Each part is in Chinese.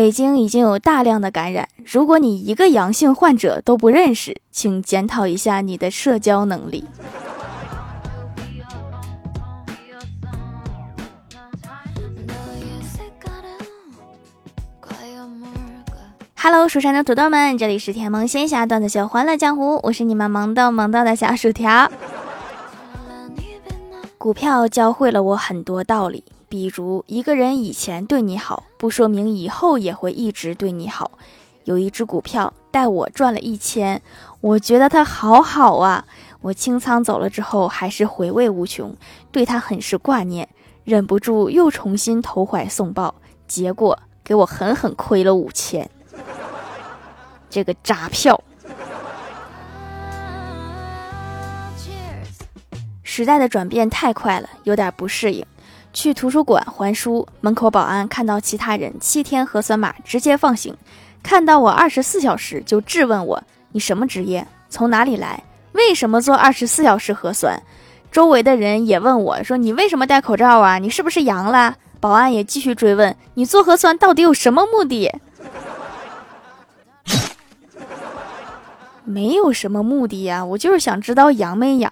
北京已经有大量的感染，如果你一个阳性患者都不认识，请检讨一下你的社交能力。Hello，蜀山的土豆们，这里是甜萌仙侠段子秀欢乐江湖，我是你们萌逗萌逗的小薯条。股票教会了我很多道理，比如一个人以前对你好，不说明以后也会一直对你好。有一只股票带我赚了一千，我觉得它好好啊。我清仓走了之后，还是回味无穷，对它很是挂念，忍不住又重新投怀送抱，结果给我狠狠亏了五千。这个渣票！时代的转变太快了，有点不适应。去图书馆还书，门口保安看到其他人七天核酸码，直接放行；看到我二十四小时，就质问我：“你什么职业？从哪里来？为什么做二十四小时核酸？”周围的人也问我说：“你为什么戴口罩啊？你是不是阳了？”保安也继续追问：“你做核酸到底有什么目的？”没有什么目的呀，我就是想知道阳没阳。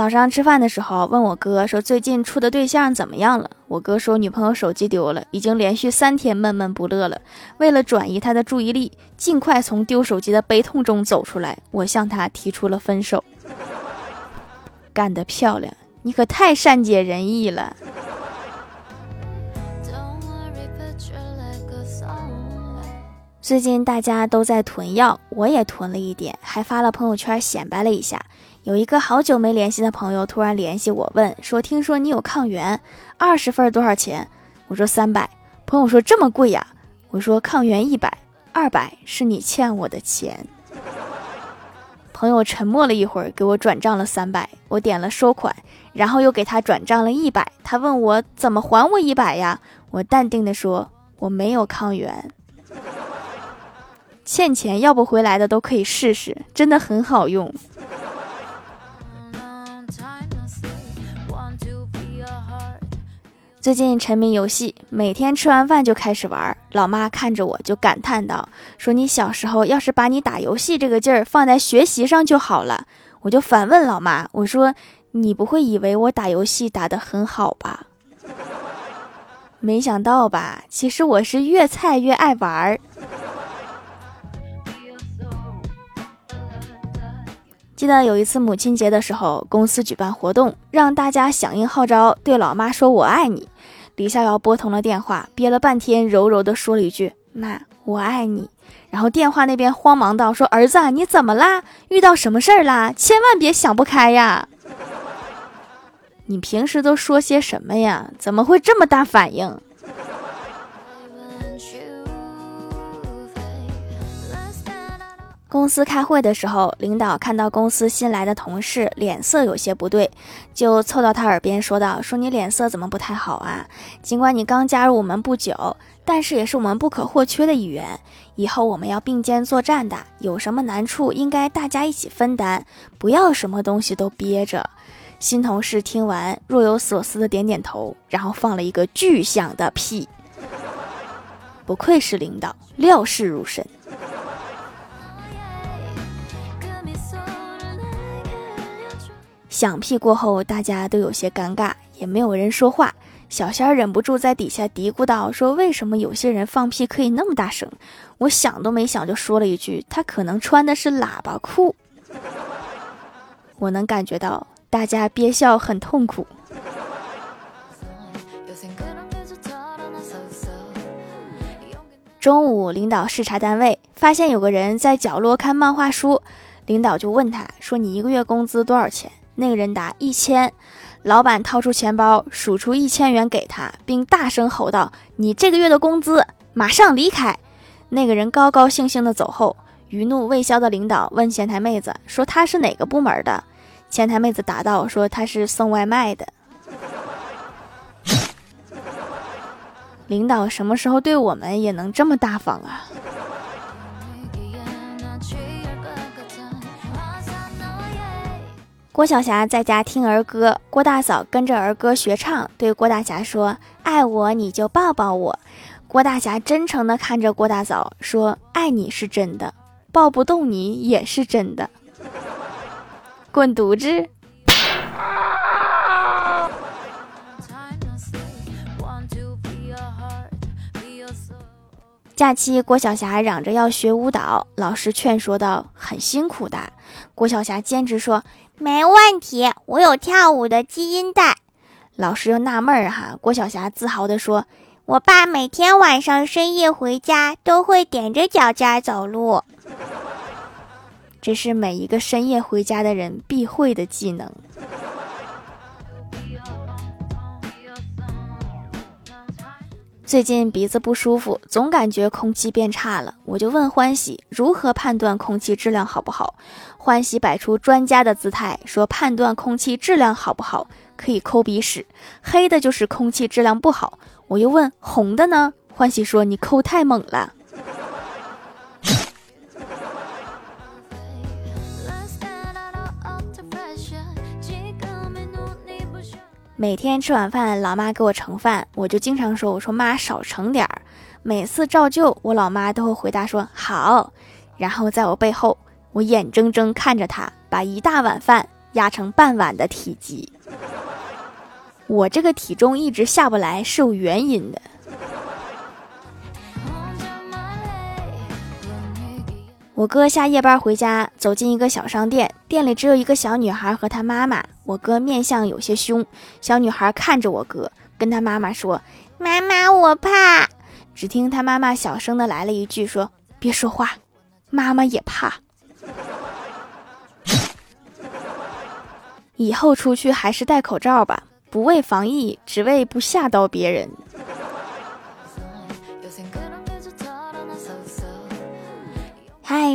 早上吃饭的时候，问我哥说最近处的对象怎么样了？我哥说女朋友手机丢了，已经连续三天闷闷不乐了。为了转移他的注意力，尽快从丢手机的悲痛中走出来，我向他提出了分手。干得漂亮，你可太善解人意了。最近大家都在囤药，我也囤了一点，还发了朋友圈显摆了一下。有一个好久没联系的朋友突然联系我，问说：“听说你有抗原，二十份多少钱？”我说：“三百。”朋友说：“这么贵呀？”我说：“抗原一百，二百是你欠我的钱。”朋友沉默了一会儿，给我转账了三百，我点了收款，然后又给他转账了一百。他问我怎么还我一百呀？我淡定的说：“我没有抗原。”欠钱要不回来的都可以试试，真的很好用。最近沉迷游戏，每天吃完饭就开始玩。老妈看着我就感叹道：“说你小时候要是把你打游戏这个劲儿放在学习上就好了。”我就反问老妈：“我说你不会以为我打游戏打得很好吧？”没想到吧？其实我是越菜越爱玩。记得有一次母亲节的时候，公司举办活动，让大家响应号召，对老妈说“我爱你”。李逍遥拨通了电话，憋了半天，柔柔的说了一句：“妈，我爱你。”然后电话那边慌忙道：“说儿子，你怎么啦？遇到什么事儿啦？千万别想不开呀！你平时都说些什么呀？怎么会这么大反应？”公司开会的时候，领导看到公司新来的同事脸色有些不对，就凑到他耳边说道：“说你脸色怎么不太好啊？尽管你刚加入我们不久，但是也是我们不可或缺的一员。以后我们要并肩作战的，有什么难处应该大家一起分担，不要什么东西都憋着。”新同事听完，若有所思的点点头，然后放了一个巨响的屁。不愧是领导，料事如神。响屁过后，大家都有些尴尬，也没有人说话。小仙儿忍不住在底下嘀咕道：“说为什么有些人放屁可以那么大声？”我想都没想就说了一句：“他可能穿的是喇叭裤。”我能感觉到大家憋笑很痛苦。中午，领导视察单位，发现有个人在角落看漫画书，领导就问他说：“你一个月工资多少钱？”那个人答一千，老板掏出钱包数出一千元给他，并大声吼道：“你这个月的工资，马上离开！”那个人高高兴兴的走后，余怒未消的领导问前台妹子说：“他是哪个部门的？”前台妹子答道：“说他是送外卖的。”领导什么时候对我们也能这么大方啊？郭晓霞在家听儿歌，郭大嫂跟着儿歌学唱，对郭大侠说：“爱我你就抱抱我。”郭大侠真诚地看着郭大嫂说：“爱你是真的，抱不动你也是真的。”滚犊子！假期，郭晓霞嚷着要学舞蹈，老师劝说道：“很辛苦的。”郭晓霞坚持说：“没问题，我有跳舞的基因带。”老师又纳闷儿哈。郭晓霞自豪地说：“我爸每天晚上深夜回家都会踮着脚尖走路。”这是每一个深夜回家的人必会的技能。最近鼻子不舒服，总感觉空气变差了。我就问欢喜如何判断空气质量好不好。欢喜摆出专家的姿态说：“判断空气质量好不好，可以抠鼻屎，黑的就是空气质量不好。”我又问红的呢？欢喜说：“你抠太猛了。”每天吃晚饭，老妈给我盛饭，我就经常说：“我说妈少盛点儿。”每次照旧，我老妈都会回答说：“好。”然后在我背后，我眼睁睁看着她把一大碗饭压成半碗的体积。我这个体重一直下不来是有原因的。我哥下夜班回家，走进一个小商店，店里只有一个小女孩和她妈妈。我哥面相有些凶，小女孩看着我哥，跟他妈妈说：“妈妈，我怕。”只听他妈妈小声的来了一句：“说别说话，妈妈也怕。”以后出去还是戴口罩吧，不为防疫，只为不吓到别人。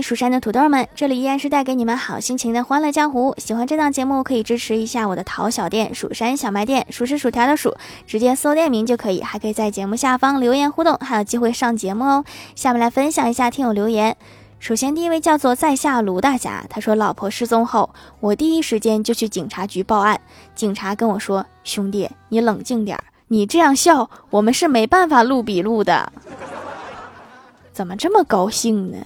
蜀山的土豆们，这里依然是带给你们好心情的欢乐江湖。喜欢这档节目，可以支持一下我的淘小店——蜀山小卖店，数是薯条的数，直接搜店名就可以。还可以在节目下方留言互动，还有机会上节目哦。下面来分享一下听友留言。首先，第一位叫做在下卢大侠，他说：“老婆失踪后，我第一时间就去警察局报案。警察跟我说，兄弟，你冷静点儿，你这样笑，我们是没办法录笔录的。怎么这么高兴呢？”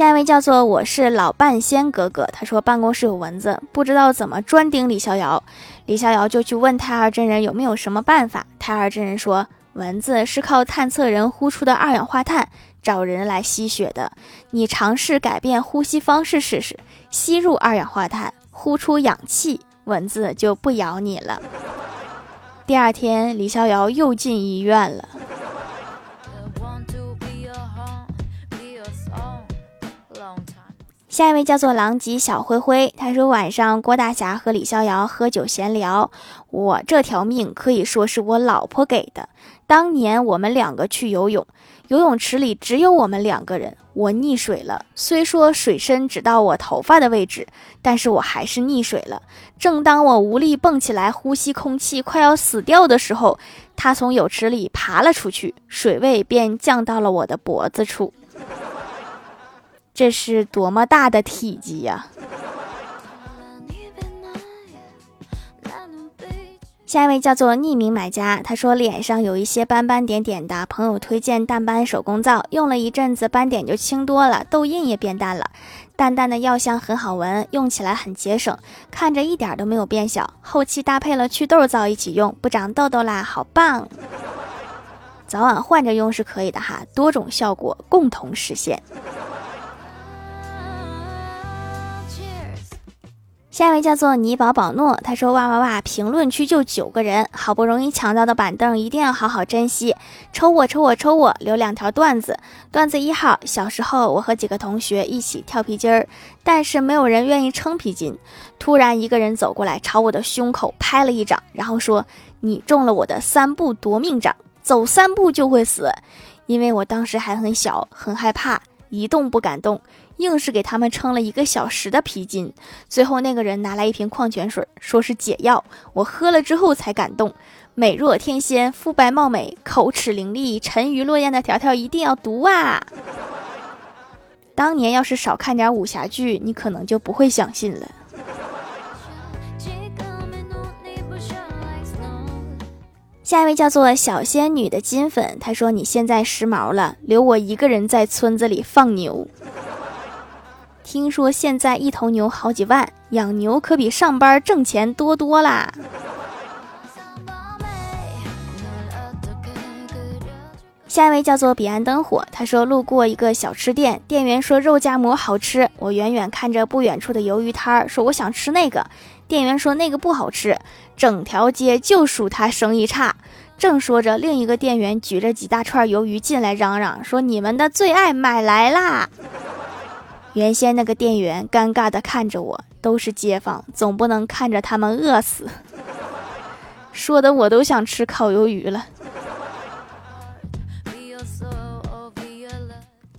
下一位叫做我是老半仙哥哥，他说办公室有蚊子，不知道怎么专盯李逍遥，李逍遥就去问太二真人有没有什么办法。太二真人说，蚊子是靠探测人呼出的二氧化碳找人来吸血的，你尝试改变呼吸方式试试，吸入二氧化碳，呼出氧气，蚊子就不咬你了。第二天，李逍遥又进医院了。下一位叫做狼藉小灰灰，他说晚上郭大侠和李逍遥喝酒闲聊，我这条命可以说是我老婆给的。当年我们两个去游泳，游泳池里只有我们两个人，我溺水了。虽说水深只到我头发的位置，但是我还是溺水了。正当我无力蹦起来呼吸空气，快要死掉的时候，他从泳池里爬了出去，水位便降到了我的脖子处。这是多么大的体积呀！下一位叫做匿名买家，他说脸上有一些斑斑点点的，朋友推荐淡斑手工皂，用了一阵子斑点就轻多了，痘印也变淡了，淡淡的药香很好闻，用起来很节省，看着一点都没有变小。后期搭配了祛痘皂一起用，不长痘痘啦，好棒！早晚换着用是可以的哈，多种效果共同实现。下一位叫做尼宝宝诺，他说：“哇哇哇！评论区就九个人，好不容易抢到的板凳，一定要好好珍惜。抽我，抽我，抽我！留两条段子。段子一号：小时候，我和几个同学一起跳皮筋儿，但是没有人愿意撑皮筋。突然，一个人走过来，朝我的胸口拍了一掌，然后说：‘你中了我的三步夺命掌，走三步就会死。’因为我当时还很小，很害怕，一动不敢动。”硬是给他们撑了一个小时的皮筋，最后那个人拿来一瓶矿泉水，说是解药。我喝了之后才感动。美若天仙，肤白貌美，口齿伶俐，沉鱼落雁的条条一定要读啊！当年要是少看点武侠剧，你可能就不会相信了。下一位叫做小仙女的金粉，她说：“你现在时髦了，留我一个人在村子里放牛。听说现在一头牛好几万，养牛可比上班挣钱多多啦。”下一位叫做彼岸灯火，他说路过一个小吃店，店员说肉夹馍好吃，我远远看着不远处的鱿鱼摊儿，说我想吃那个。店员说那个不好吃，整条街就数他生意差。正说着，另一个店员举着几大串鱿鱼进来，嚷嚷说：“你们的最爱买来啦！”原先那个店员尴尬地看着我，都是街坊，总不能看着他们饿死。说的我都想吃烤鱿鱼了。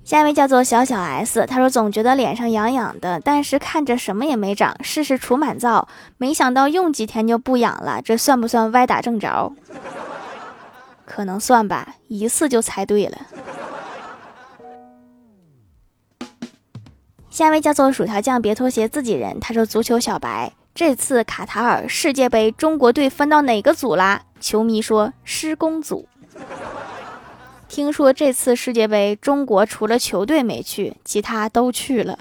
下一位叫做小小 S，他说总觉得脸上痒痒的，但是看着什么也没长，试试除螨皂，没想到用几天就不痒了，这算不算歪打正着？可能算吧，一次就猜对了。下一位叫做薯条酱，别拖鞋，自己人。他说足球小白，这次卡塔尔世界杯中国队分到哪个组啦？球迷说施工组。听说这次世界杯，中国除了球队没去，其他都去了。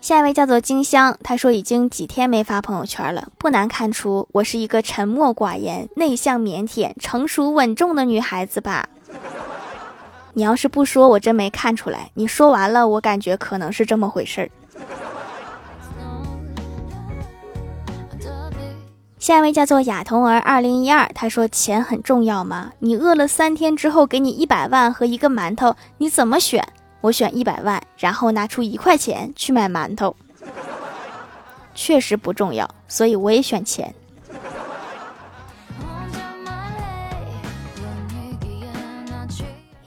下一位叫做金香，他说已经几天没发朋友圈了，不难看出我是一个沉默寡言、内向腼腆、成熟稳重的女孩子吧？你要是不说，我真没看出来。你说完了，我感觉可能是这么回事儿。下一位叫做亚童儿二零一二，他说钱很重要吗？你饿了三天之后给你一百万和一个馒头，你怎么选？我选一百万，然后拿出一块钱去买馒头。确实不重要，所以我也选钱。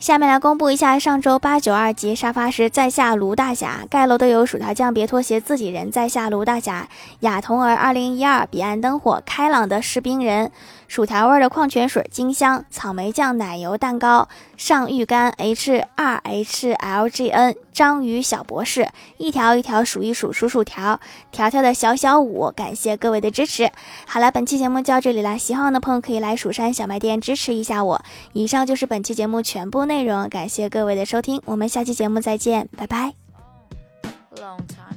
下面来公布一下上周八九二级沙发是在下卢大侠盖楼的有薯条酱别拖鞋自己人在下卢大侠雅童儿二零一二彼岸灯火开朗的士兵人。薯条味的矿泉水，金香草莓酱奶油蛋糕，上浴干 H 二 H L G N 章鱼小博士，一条一条数一数数薯条，条条的小小五，感谢各位的支持。好了，本期节目就到这里了，喜欢我的朋友可以来蜀山小卖店支持一下我。以上就是本期节目全部内容，感谢各位的收听，我们下期节目再见，拜拜。Long time.